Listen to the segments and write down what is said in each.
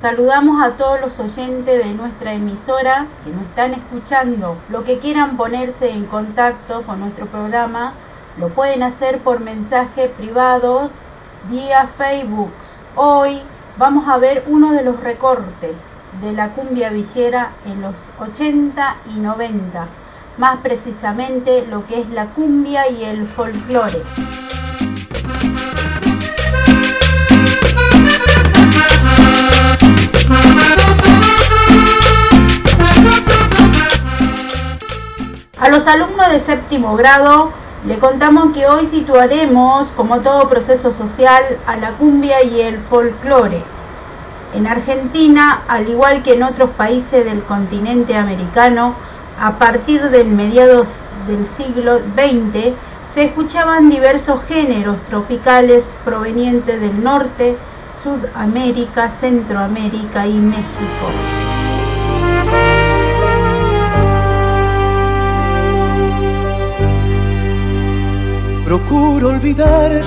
Saludamos a todos los oyentes de nuestra emisora que nos están escuchando. Lo que quieran ponerse en contacto con nuestro programa lo pueden hacer por mensajes privados vía Facebook. Hoy vamos a ver uno de los recortes de la cumbia villera en los 80 y 90, más precisamente lo que es la cumbia y el folclore. Alumnos de séptimo grado le contamos que hoy situaremos, como todo proceso social, a la cumbia y el folclore. En Argentina, al igual que en otros países del continente americano, a partir del mediados del siglo XX se escuchaban diversos géneros tropicales provenientes del norte, Sudamérica, Centroamérica y México. Procuro olvidarte,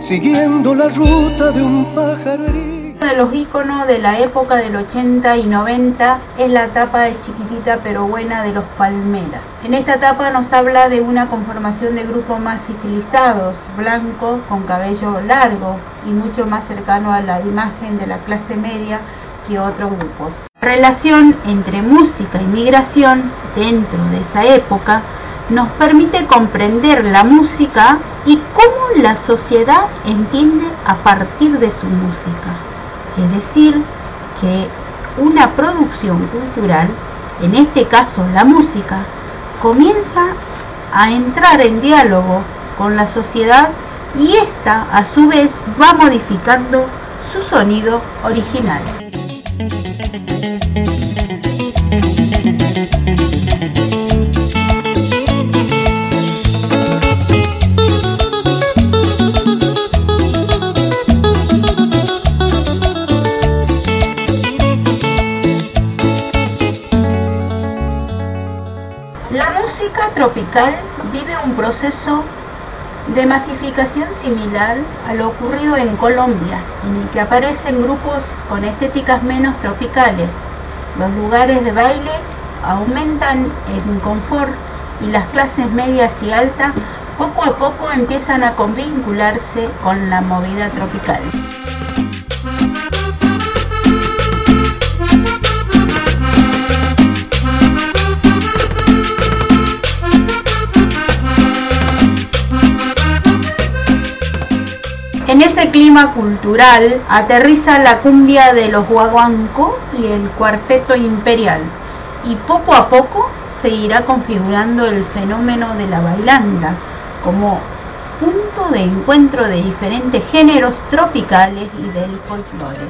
siguiendo la ruta de un. Uno de los íconos de la época del 80 y 90 es la tapa de chiquitita pero buena de los Palmeras. En esta etapa nos habla de una conformación de grupos más civilizados, blancos, con cabello largo y mucho más cercano a la imagen de la clase media que otros grupos. La relación entre música y migración dentro de esa época nos permite comprender la música y cómo la sociedad entiende a partir de su música. Es decir, que una producción cultural, en este caso la música, comienza a entrar en diálogo con la sociedad y ésta a su vez va modificando su sonido original. La música tropical vive un proceso de masificación similar a lo ocurrido en Colombia, en el que aparecen grupos con estéticas menos tropicales. Los lugares de baile aumentan en confort y las clases medias y altas poco a poco empiezan a convincularse con la movida tropical. Ese clima cultural aterriza la cumbia de los guaguancó y el cuarteto imperial y poco a poco se irá configurando el fenómeno de la bailanda como punto de encuentro de diferentes géneros tropicales y del folclore.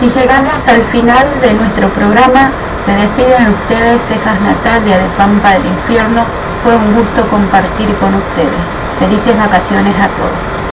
Y llegamos al final de nuestro programa. Se despiden ustedes, cejas Natalia de Pampa del Infierno. Fue un gusto compartir con ustedes. Felices vacaciones a todos.